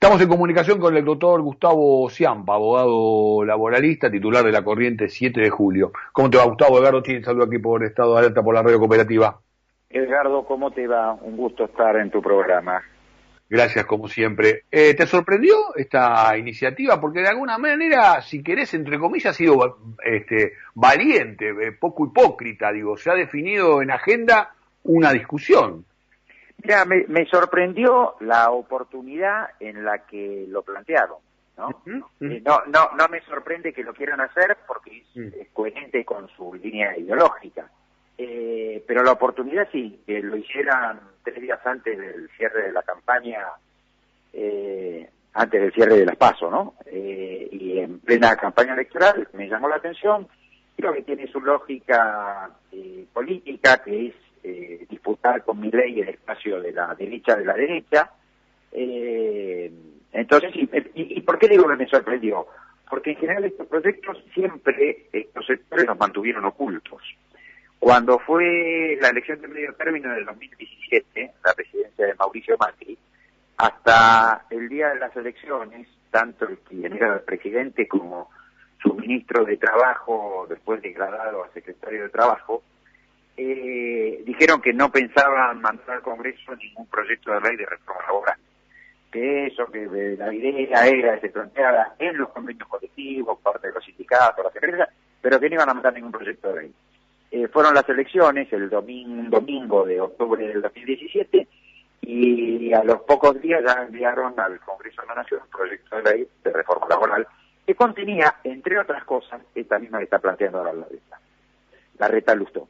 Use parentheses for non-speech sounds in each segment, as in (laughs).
Estamos en comunicación con el doctor Gustavo Ciampa, abogado laboralista, titular de la corriente 7 de julio. ¿Cómo te va, Gustavo? Edgardo tiene saludo aquí por Estado de Alerta por la Radio Cooperativa. Edgardo, ¿cómo te va? Un gusto estar en tu programa. Gracias, como siempre. Eh, ¿Te sorprendió esta iniciativa? Porque de alguna manera, si querés, entre comillas, ha sido este, valiente, eh, poco hipócrita, digo. Se ha definido en agenda una discusión. Mira, me, sorprendió la oportunidad en la que lo plantearon. ¿no? Eh, no, no, no me sorprende que lo quieran hacer porque es, coherente con su línea ideológica. Eh, pero la oportunidad sí, que lo hicieran tres días antes del cierre de la campaña, eh, antes del cierre de las PASO, ¿no? y en plena campaña electoral me llamó la atención. Creo que tiene su lógica política, que es eh, disputar con mi ley el espacio de la derecha de la derecha. Eh, entonces, y, por qué digo que me sorprendió? Porque en general estos proyectos siempre, estos sectores los mantuvieron ocultos. Cuando fue la elección de medio término del 2017, la presidencia de Mauricio Macri, hasta el día de las elecciones, tanto el quien era el presidente como su ministro de Trabajo, después degradado a secretario de Trabajo, eh, dijeron que no pensaban mandar al Congreso ningún proyecto de ley de reforma laboral. Que eso, que la idea era, se planteaba en los convenios colectivos, parte de los sindicatos, las empresas, pero que no iban a mandar ningún proyecto de ley. Eh, fueron las elecciones el domingo, domingo de octubre del 2017 y a los pocos días ya enviaron al Congreso de la Nación un proyecto de ley de reforma laboral que contenía, entre otras cosas, esta misma que está planteando ahora la reta, la reta Lustó.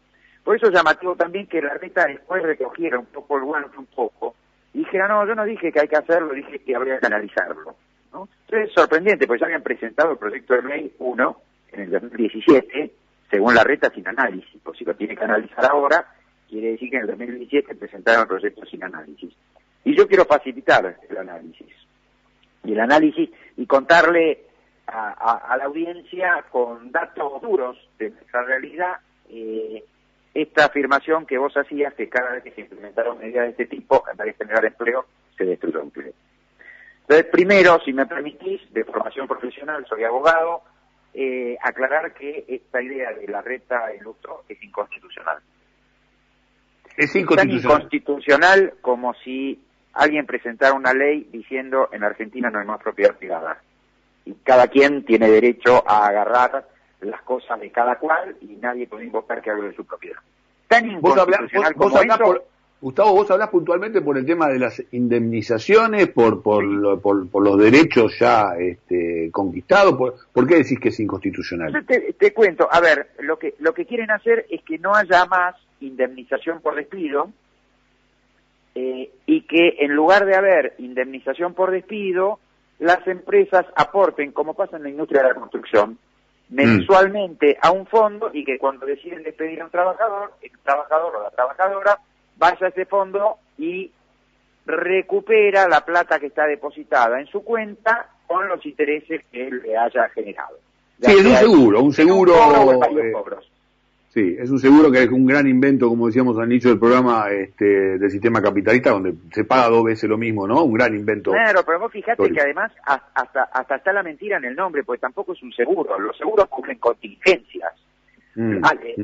Por eso es llamativo también que la reta después recogiera un poco el guante, un poco, y dijera, no, yo no dije que hay que hacerlo, dije que habría que analizarlo. ¿no? Entonces es sorprendente, porque ya habían presentado el proyecto de ley 1 en el 2017, según la reta, sin análisis. Pues si lo tiene que analizar ahora, quiere decir que en el 2017 presentaron el proyecto sin análisis. Y yo quiero facilitar el análisis. Y el análisis y contarle a, la audiencia con datos duros de nuestra realidad eh, esta afirmación que vos hacías que cada vez que se implementaron medidas de este tipo, en vez de generar empleo, se destruyó empleo. Entonces, primero, si me permitís, de formación profesional, soy abogado, eh, aclarar que esta idea de la reta en lustro es inconstitucional. Es inconstitucional. tan inconstitucional como si alguien presentara una ley diciendo en Argentina no hay más propiedad privada. Y cada quien tiene derecho a agarrar las cosas de cada cual y nadie puede invocar que hable de su propiedad. Tan inconstitucional como Gustavo, vos hablás puntualmente por el tema de las indemnizaciones, por por, por, los derechos ya este, conquistados. Por, ¿Por qué decís que es inconstitucional? te, cuento, a ver, lo que, lo que quieren hacer es que no haya más indemnización por despido eh, y que en lugar de haber indemnización por despido, las empresas aporten, como pasa en la industria de la construcción, mensualmente a un fondo y que cuando deciden despedir a un trabajador, el trabajador o la trabajadora vaya a ese fondo y recupera la plata que está depositada en su cuenta con los intereses que él le haya generado. Sí, es un seguro, un seguro. Sí, es un seguro que es un gran invento, como decíamos al inicio del programa, este, del sistema capitalista, donde se paga dos veces lo mismo, ¿no? Un gran invento. Claro, pero vos fijate que además hasta, hasta está la mentira en el nombre, porque tampoco es un seguro. Los seguros cubren contingencias. Mm.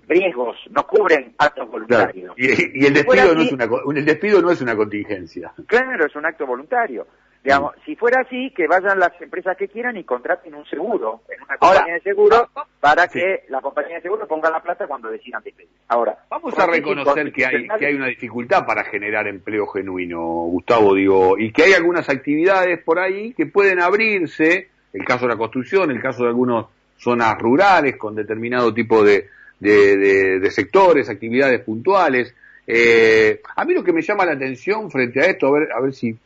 riesgos, no cubren actos voluntarios. Y, el, despido no es una, el despido no es una contingencia. Claro, es un acto voluntario. Digamos, si fuera así, que vayan las empresas que quieran y contraten un seguro, en una compañía de seguro, para que la compañía de seguro ponga la plata cuando decidan despedir. Ahora, vamos a reconocer que hay, que hay una dificultad para generar empleo genuino, Gustavo, digo, y que hay algunas actividades por ahí que pueden abrirse, el caso de la construcción, el caso de algunas zonas rurales con determinado tipo de, de, sectores, actividades puntuales. Eh, a mí lo que me llama la atención frente a esto, a ver, a ver si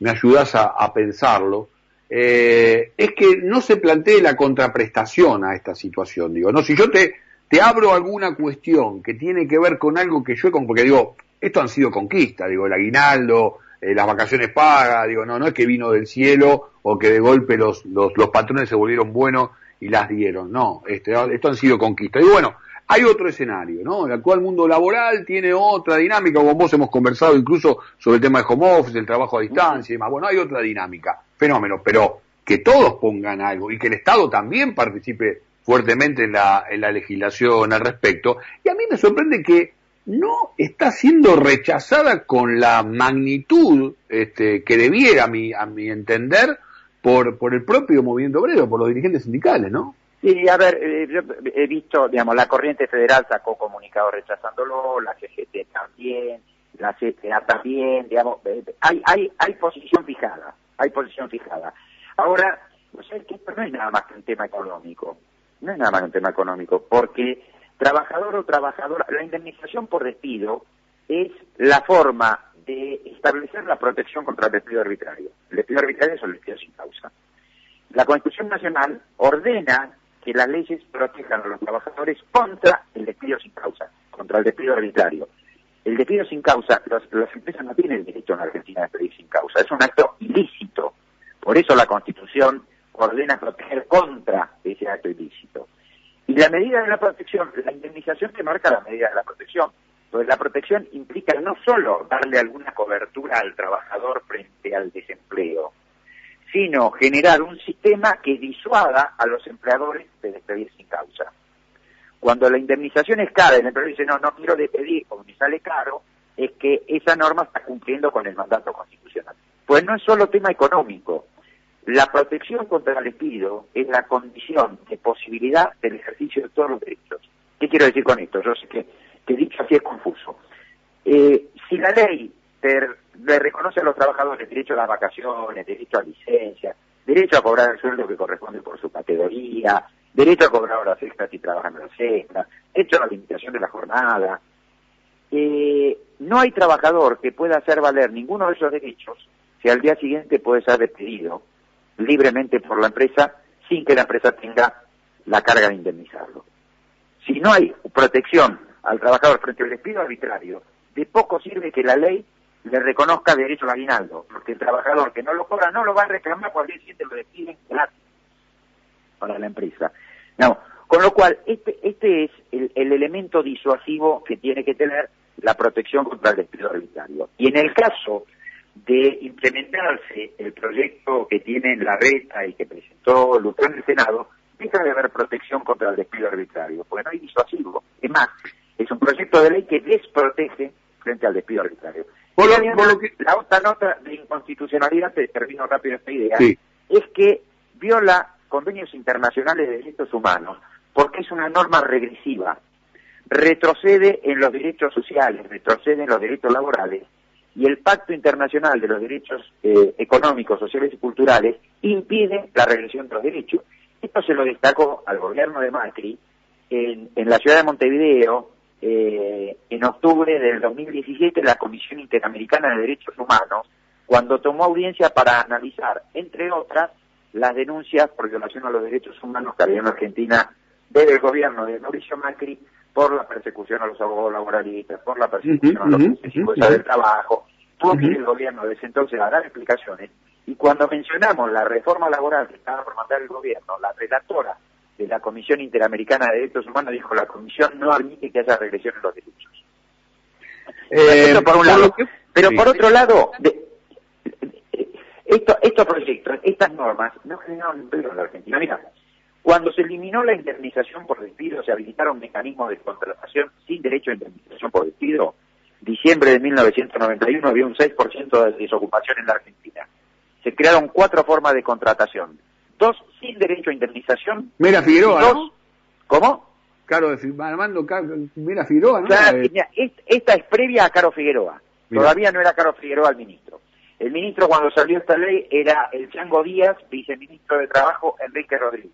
me ayudas a, pensarlo, eh, es que no se plantee la contraprestación a esta situación. Digo, no, si yo te, abro alguna cuestión que tiene que ver con algo que yo, porque digo, esto han sido conquistas, digo, el aguinaldo, eh, las vacaciones pagas, digo, no, no es que vino del cielo o que de golpe los, los, los patrones se volvieron buenos y las dieron, no, este, esto han sido conquistas. Y bueno, hay otro escenario, ¿no? El actual mundo laboral tiene otra dinámica, con vos hemos conversado incluso sobre el tema de home office, el trabajo a distancia y demás. Bueno, hay otra dinámica, fenómeno, pero que todos pongan algo y que el Estado también participe fuertemente en la, legislación al respecto. Y a mí me sorprende que no está siendo rechazada con la magnitud este, que debiera, a mi, a mi entender, por, por el propio movimiento obrero, por los dirigentes sindicales, ¿no? Sí, a ver, eh, yo he visto, digamos, la Corriente Federal sacó comunicado rechazándolo, la CGT también, la CTA también, digamos, eh, hay, hay, hay posición fijada, hay posición fijada. Ahora, pues es que no es nada más que un tema económico, no es nada más que un tema económico, porque trabajador o trabajadora, la indemnización por despido es la forma de establecer la protección contra el despido arbitrario. El despido arbitrario es el despido sin causa. La Constitución Nacional ordena que las leyes protejan a los trabajadores contra el despido sin causa, contra el despido arbitrario. El despido sin causa, las empresas no tienen derecho en Argentina a despedir sin causa, es un acto ilícito. Por eso la Constitución ordena proteger contra ese acto ilícito. Y la medida de la protección, la indemnización te marca la medida de la protección. Pues la protección implica no solo darle alguna cobertura al trabajador frente al desempleo, sino generar un sistema que disuada a los empleadores de despedir sin causa. Cuando la indemnización es cara el empleador dice, no, no quiero despedir porque me sale caro, es que esa norma está cumpliendo con el mandato constitucional. Pues no es solo tema económico. La protección contra el despido es la condición de posibilidad del ejercicio de todos los derechos. ¿Qué quiero decir con esto? Yo sé que, que dicho así es confuso. Eh, si la ley le reconoce a los trabajadores derecho a las vacaciones, derecho a licencia, derecho a cobrar el sueldo que corresponde por su categoría, derecho a cobrar horas extras si trabajan horas extras, derecho a la limitación de la jornada. Eh, no hay trabajador que pueda hacer valer ninguno de esos derechos si al día siguiente puede ser despedido libremente por la empresa sin que la empresa tenga la carga de indemnizarlo. Si no hay protección al trabajador frente al despido arbitrario, de poco sirve que la ley le reconozca derecho al aguinaldo, porque el trabajador que no lo cobra no lo va a reclamar cuando el siguiente lo despiden gratis para la empresa. No, con lo cual, este, este es el, el, elemento disuasivo que tiene que tener la protección contra el despido arbitrario. Y en el caso de implementarse el proyecto que tiene la RETA y que presentó Lután en el Senado, deja de haber protección contra el despido arbitrario, porque no hay disuasivo. Es más, es un proyecto de ley que desprotege frente al despido arbitrario. La otra nota de inconstitucionalidad, te termino rápido esta idea, es que viola convenios internacionales de derechos humanos, porque es una norma regresiva. Retrocede en los derechos sociales, retrocede en los derechos laborales, y el Pacto Internacional de los Derechos eh, Económicos, Sociales y Culturales impide la regresión de los derechos. Esto se lo destacó al gobierno de Macri en la ciudad de Montevideo, eh, en octubre del 2017 la Comisión Interamericana de Derechos Humanos, cuando tomó audiencia para analizar, entre otras, las denuncias por violación a los derechos humanos que había en Argentina desde el gobierno de Mauricio Macri por la persecución a los abogados laboralistas, por la persecución a los uh del trabajo. Tuvo que ir el gobierno desde entonces a dar explicaciones y cuando mencionamos la reforma laboral que estaba por mandar el gobierno, la relatora de la Comisión Interamericana de Derechos Humanos dijo la Comisión no admite que haya regresión en los derechos. Eh, por un lado. Pero por otro lado, estos proyectos, estas normas, no generaron empleo en la Argentina. Mira, cuando se eliminó la indemnización por despido, se habilitaron mecanismos de contratación sin derecho a indemnización por despido. Diciembre de 1991 había un 6% de desocupación en la Argentina. Se crearon cuatro formas de contratación dos sin derecho a indemnización. Mira Figueroa, ¿no? ¿Cómo? Caro de Armando Mira Figueroa, ¿no? esta es previa a Caro Figueroa. Todavía no era Caro Figueroa el ministro. El ministro cuando salió esta ley era el Chango Díaz, viceministro de Trabajo Enrique Rodríguez.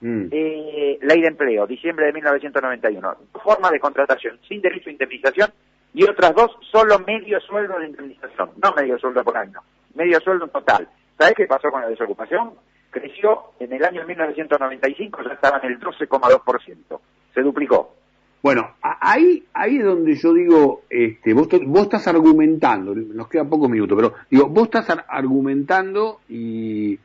Mm. Eh, ley de empleo, diciembre de 1991. Forma de contratación sin derecho a indemnización y otras dos solo medio sueldo de indemnización, no medio sueldo por año, medio sueldo en total. ¿Sabes qué pasó con la desocupación? Creció en el año 1995, ya estaba en el 12,2%, se duplicó. Bueno, ahí, ahí es donde yo digo, este, vos, vos estás argumentando, nos queda pocos minutos, pero digo, vos estás argumentando y,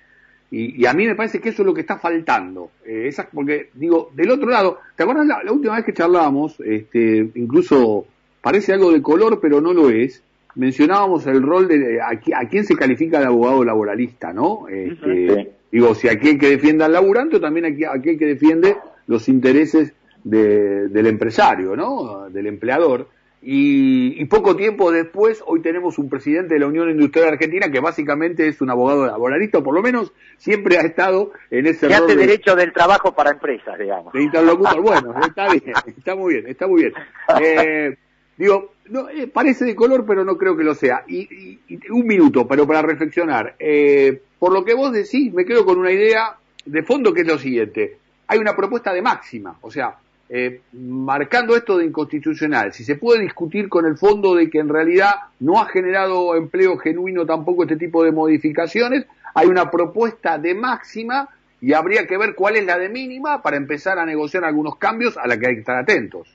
Y, a mí me parece que eso es lo que está faltando. Eh, porque, digo, del otro lado, ¿te acuerdas la, última vez que charlábamos? Este, incluso parece algo de color, pero no lo es. Mencionábamos el rol de a, a quién se califica de abogado laboralista, ¿no? Este, Digo, si aquel que defienda al laburante o también aquel que defiende los intereses del empresario, ¿no? Del empleador. Y, poco tiempo después, hoy tenemos un presidente de la Unión Industrial Argentina que básicamente es un abogado laboralista, o por lo menos siempre ha estado en ese que hace derecho del trabajo para empresas, digamos. De interlocutor, (laughs) bueno, está bien, está muy bien, está muy bien. Eh, (laughs) digo, no, eh, parece de color, pero no creo que lo sea. Y, un minuto, pero para reflexionar. Eh, por lo que vos decís, me quedo con una idea de fondo que es lo siguiente. Hay una propuesta de máxima, o sea, eh, marcando esto de inconstitucional, si se puede discutir con el fondo de que en realidad no ha generado empleo genuino tampoco este tipo de modificaciones, hay una propuesta de máxima y habría que ver cuál es la de mínima para empezar a negociar algunos cambios a la que hay que estar atentos.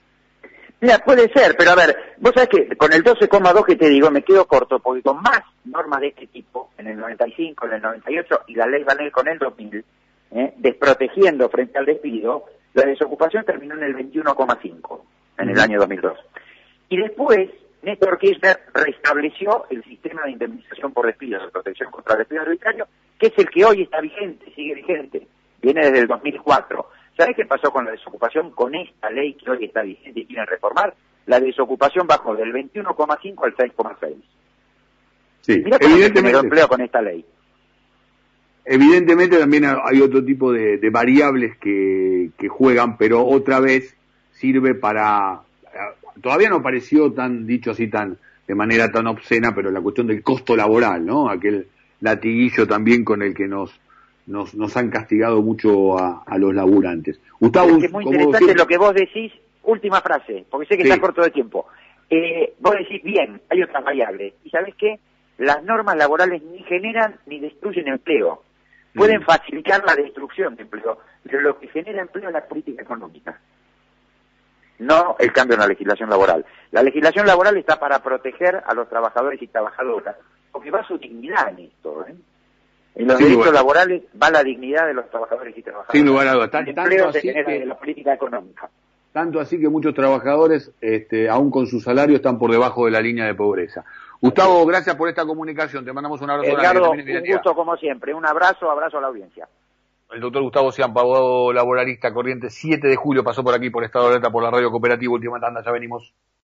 Mira, puede ser, pero a ver, vos sabés que con el 12,2 que te digo me quedo corto, porque con más normas de este tipo, en el 95, en el 98 y la ley Vanel con el 2000, ¿eh? desprotegiendo frente al despido, la desocupación terminó en el 21,5 en el año 2002. Y después, Néstor Kirchner restableció el sistema de indemnización por despido, de protección contra el despido arbitrario, que es el que hoy está vigente, sigue vigente, viene desde el 2004. ¿Sabes qué pasó con la desocupación con esta ley que hoy está vigente y quieren reformar? La desocupación bajó del 21,5 al 6,6. Sí, evidentemente. empleo con esta ley. Evidentemente también hay otro tipo de, variables que, juegan, pero otra vez sirve para... Todavía no pareció tan dicho así tan de manera tan obscena, pero la cuestión del costo laboral, ¿no? Aquel latiguillo también con el que nos nos, nos han castigado mucho a, los laburantes. Gustavo, es, muy interesante lo que vos decís, última frase, porque sé que está corto de tiempo. Eh, vos decís, bien, hay otras variables. ¿Y sabés qué? Las normas laborales ni generan ni destruyen empleo. Pueden mm. facilitar la destrucción de empleo, pero lo que genera empleo es la política económica. No el cambio en la legislación laboral. La legislación laboral está para proteger a los trabajadores y trabajadoras, porque va su dignidad en esto. ¿eh? En los derechos laborales va la dignidad de los trabajadores y trabajadoras. Sin lugar a dudas. tanto así que, la política económica. Tanto así que muchos trabajadores, este, aún con su salario, están por debajo de la línea de pobreza. Gustavo, gracias por esta comunicación. Te mandamos un abrazo. Edgardo, un gusto como siempre. Un abrazo, abrazo a la audiencia. El doctor Gustavo Ciampa, abogado laboralista, corriente 7 de julio, pasó por aquí por Estado de Alerta por la radio cooperativa. Última tanda, ya venimos.